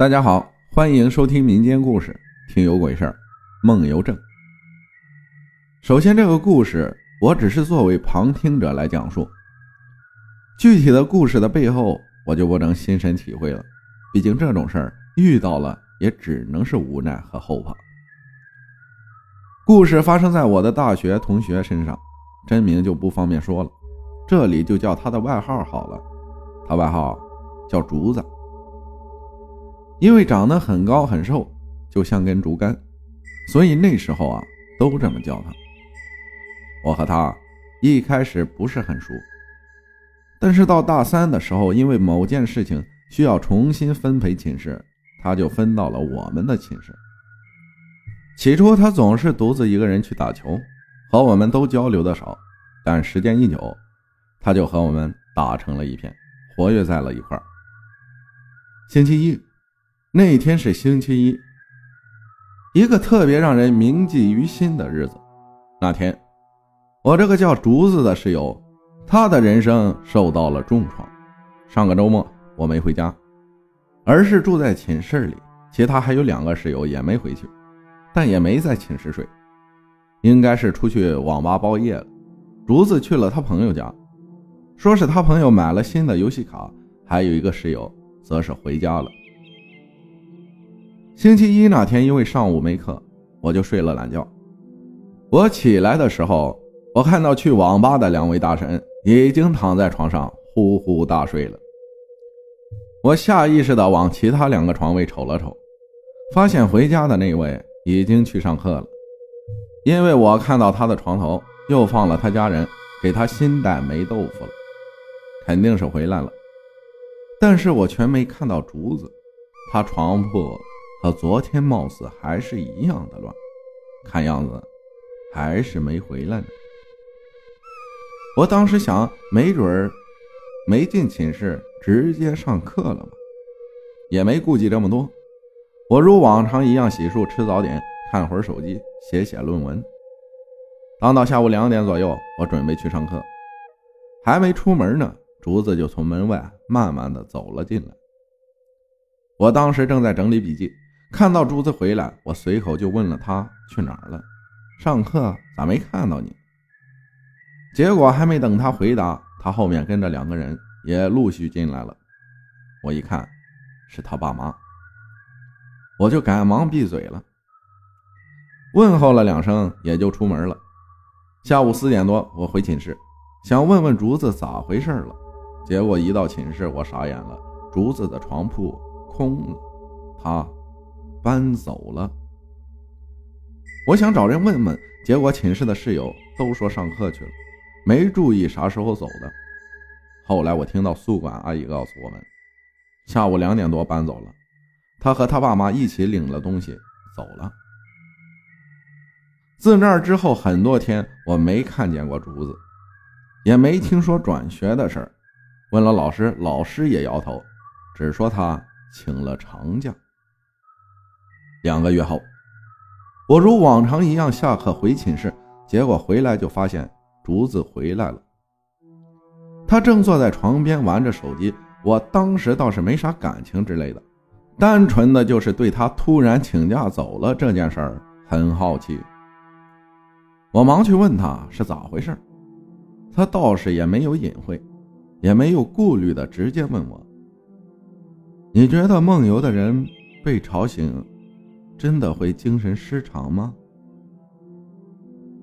大家好，欢迎收听民间故事，听有鬼事儿，梦游症。首先，这个故事我只是作为旁听者来讲述，具体的故事的背后，我就不能亲身体会了。毕竟这种事儿遇到了，也只能是无奈和后怕。故事发生在我的大学同学身上，真名就不方便说了，这里就叫他的外号好了。他外号叫竹子。因为长得很高很瘦，就像根竹竿，所以那时候啊都这么叫他。我和他一开始不是很熟，但是到大三的时候，因为某件事情需要重新分配寝室，他就分到了我们的寝室。起初他总是独自一个人去打球，和我们都交流的少，但时间一久，他就和我们打成了一片，活跃在了一块儿。星期一。那天是星期一，一个特别让人铭记于心的日子。那天，我这个叫竹子的室友，他的人生受到了重创。上个周末我没回家，而是住在寝室里。其他还有两个室友也没回去，但也没在寝室睡，应该是出去网吧包夜了。竹子去了他朋友家，说是他朋友买了新的游戏卡。还有一个室友则是回家了。星期一那天，因为上午没课，我就睡了懒觉。我起来的时候，我看到去网吧的两位大神已经躺在床上呼呼大睡了。我下意识地往其他两个床位瞅了瞅，发现回家的那位已经去上课了，因为我看到他的床头又放了他家人给他新带霉豆腐了，肯定是回来了。但是我却没看到竹子，他床铺。和昨天貌似还是一样的乱，看样子还是没回来呢。我当时想，没准儿没进寝室，直接上课了吧，也没顾及这么多。我如往常一样洗漱、吃早点、看会儿手机、写写论文。当到下午两点左右，我准备去上课，还没出门呢，竹子就从门外慢慢的走了进来。我当时正在整理笔记。看到竹子回来，我随口就问了他去哪儿了，上课咋没看到你？结果还没等他回答，他后面跟着两个人也陆续进来了。我一看是他爸妈，我就赶忙闭嘴了，问候了两声也就出门了。下午四点多，我回寝室，想问问竹子咋回事了，结果一到寝室，我傻眼了，竹子的床铺空了，他。搬走了，我想找人问问，结果寝室的室友都说上课去了，没注意啥时候走的。后来我听到宿管阿姨告诉我们，下午两点多搬走了，她和她爸妈一起领了东西走了。自那之后很多天，我没看见过竹子，也没听说转学的事儿。问了老师，老师也摇头，只说他请了长假。两个月后，我如往常一样下课回寝室，结果回来就发现竹子回来了。他正坐在床边玩着手机。我当时倒是没啥感情之类的，单纯的就是对他突然请假走了这件事儿很好奇。我忙去问他是咋回事，他倒是也没有隐晦，也没有顾虑的直接问我：“你觉得梦游的人被吵醒？”真的会精神失常吗？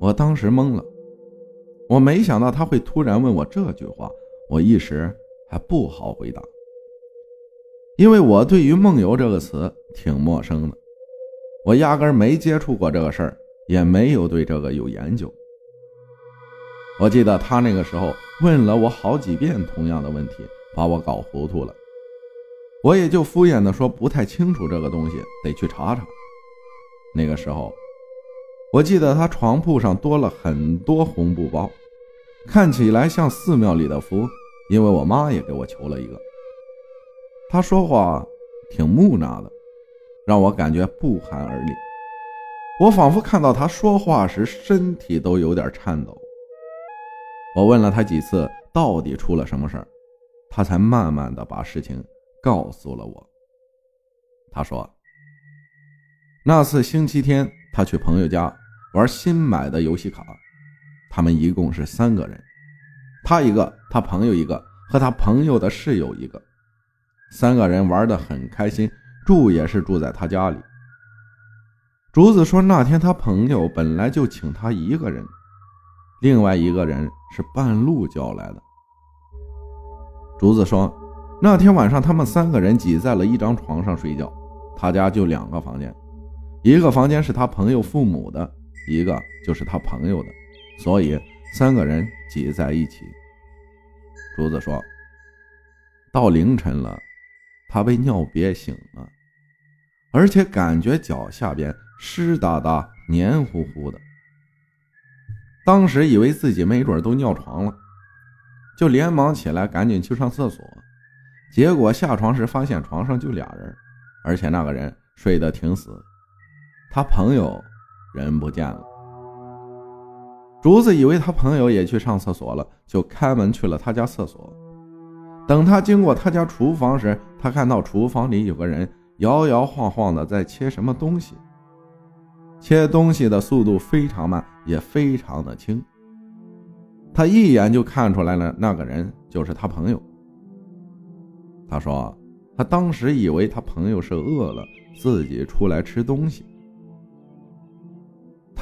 我当时懵了，我没想到他会突然问我这句话，我一时还不好回答，因为我对于“梦游”这个词挺陌生的，我压根没接触过这个事儿，也没有对这个有研究。我记得他那个时候问了我好几遍同样的问题，把我搞糊涂了，我也就敷衍的说不太清楚这个东西，得去查查。那个时候，我记得他床铺上多了很多红布包，看起来像寺庙里的符，因为我妈也给我求了一个。他说话挺木讷的，让我感觉不寒而栗。我仿佛看到他说话时身体都有点颤抖。我问了他几次，到底出了什么事儿，他才慢慢的把事情告诉了我。他说：“那次星期天，他去朋友家玩新买的游戏卡，他们一共是三个人，他一个，他朋友一个，和他朋友的室友一个，三个人玩得很开心，住也是住在他家里。”竹子说：“那天他朋友本来就请他一个人，另外一个人是半路叫来的。”竹子说：“那天晚上他们三个人挤在了一张床上睡觉。他家就两个房间，一个房间是他朋友父母的，一个就是他朋友的，所以三个人挤在一起。”竹子说：“到凌晨了，他被尿憋醒了，而且感觉脚下边……”湿哒哒、黏糊糊的，当时以为自己没准都尿床了，就连忙起来赶紧去上厕所。结果下床时发现床上就俩人，而且那个人睡得挺死。他朋友人不见了。竹子以为他朋友也去上厕所了，就开门去了他家厕所。等他经过他家厨房时，他看到厨房里有个人摇摇晃晃的在切什么东西。切东西的速度非常慢，也非常的轻。他一眼就看出来了，那个人就是他朋友。他说，他当时以为他朋友是饿了，自己出来吃东西，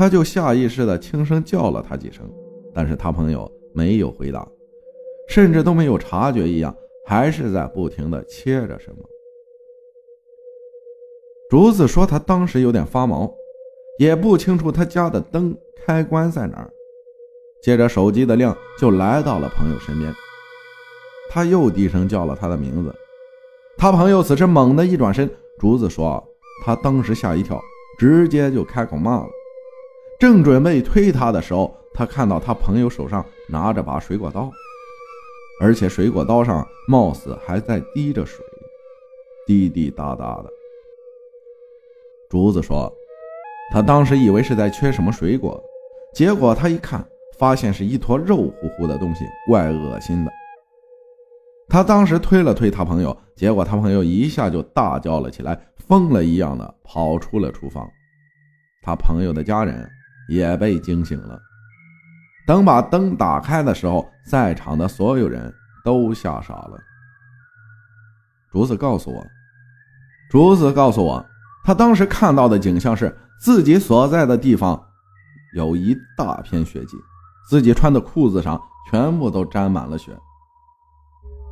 他就下意识的轻声叫了他几声，但是他朋友没有回答，甚至都没有察觉一样，还是在不停的切着什么。竹子说，他当时有点发毛。也不清楚他家的灯开关在哪儿，借着手机的亮就来到了朋友身边。他又低声叫了他的名字，他朋友此时猛地一转身。竹子说，他当时吓一跳，直接就开口骂了。正准备推他的时候，他看到他朋友手上拿着把水果刀，而且水果刀上貌似还在滴着水，滴滴答答的。竹子说。他当时以为是在缺什么水果，结果他一看，发现是一坨肉乎乎的东西，怪恶心的。他当时推了推他朋友，结果他朋友一下就大叫了起来，疯了一样的跑出了厨房。他朋友的家人也被惊醒了。等把灯打开的时候，在场的所有人都吓傻了。竹子告诉我，竹子告诉我，他当时看到的景象是。自己所在的地方有一大片血迹，自己穿的裤子上全部都沾满了血。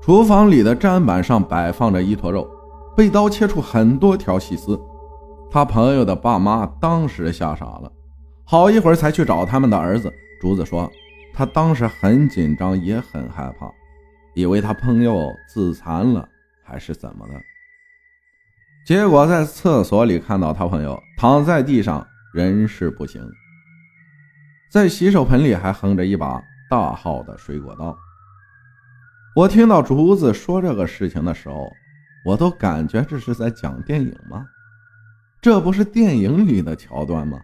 厨房里的砧板上摆放着一坨肉，被刀切出很多条细丝。他朋友的爸妈当时吓傻了，好一会儿才去找他们的儿子。竹子说，他当时很紧张，也很害怕，以为他朋友自残了还是怎么的。结果在厕所里看到他朋友躺在地上，人事不省，在洗手盆里还横着一把大号的水果刀。我听到竹子说这个事情的时候，我都感觉这是在讲电影吗？这不是电影里的桥段吗？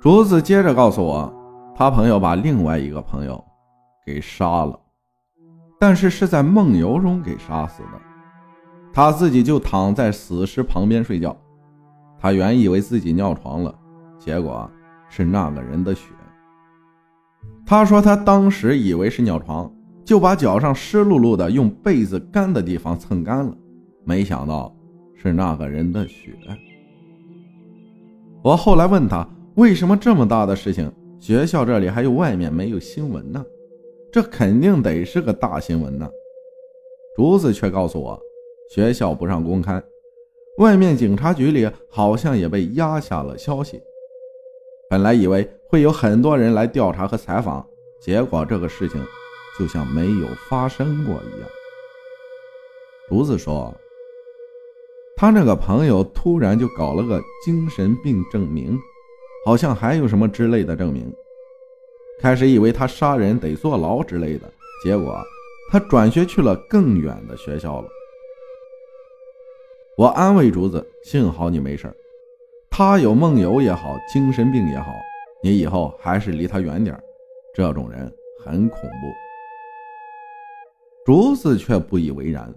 竹子接着告诉我，他朋友把另外一个朋友给杀了，但是是在梦游中给杀死的。他自己就躺在死尸旁边睡觉，他原以为自己尿床了，结果是那个人的血。他说他当时以为是尿床，就把脚上湿漉漉的用被子干的地方蹭干了，没想到是那个人的血。我后来问他为什么这么大的事情，学校这里还有外面没有新闻呢？这肯定得是个大新闻呢。竹子却告诉我。学校不让公开，外面警察局里好像也被压下了消息。本来以为会有很多人来调查和采访，结果这个事情就像没有发生过一样。竹子说：“他那个朋友突然就搞了个精神病证明，好像还有什么之类的证明。开始以为他杀人得坐牢之类的，结果他转学去了更远的学校了。”我安慰竹子：“幸好你没事他有梦游也好，精神病也好，你以后还是离他远点这种人很恐怖。”竹子却不以为然，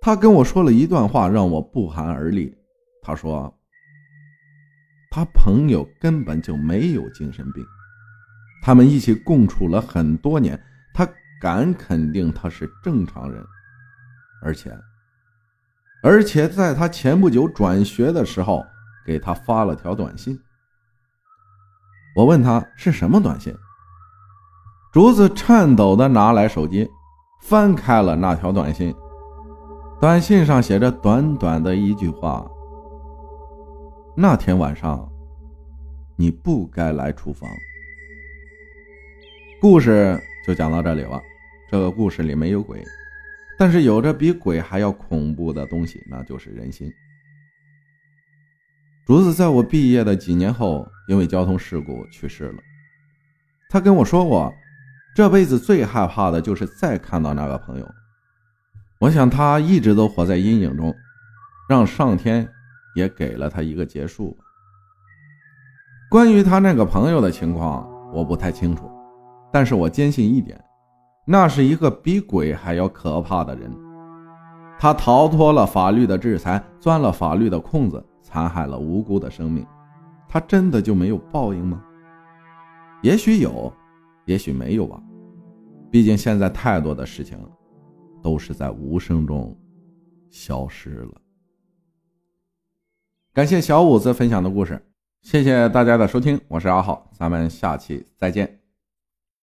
他跟我说了一段话，让我不寒而栗。他说，他朋友根本就没有精神病，他们一起共处了很多年，他敢肯定他是正常人，而且，而且在他前不久转学的时候，给他发了条短信。我问他是什么短信，竹子颤抖的拿来手机，翻开了那条短信。短信上写着短短的一句话：“那天晚上，你不该来厨房。”故事就讲到这里了。这个故事里没有鬼，但是有着比鬼还要恐怖的东西，那就是人心。竹子在我毕业的几年后，因为交通事故去世了。他跟我说过，这辈子最害怕的就是再看到那个朋友。我想他一直都活在阴影中，让上天也给了他一个结束。关于他那个朋友的情况，我不太清楚，但是我坚信一点，那是一个比鬼还要可怕的人。他逃脱了法律的制裁，钻了法律的空子，残害了无辜的生命。他真的就没有报应吗？也许有，也许没有吧。毕竟现在太多的事情。都是在无声中消失了。感谢小五子分享的故事，谢谢大家的收听，我是阿浩，咱们下期再见。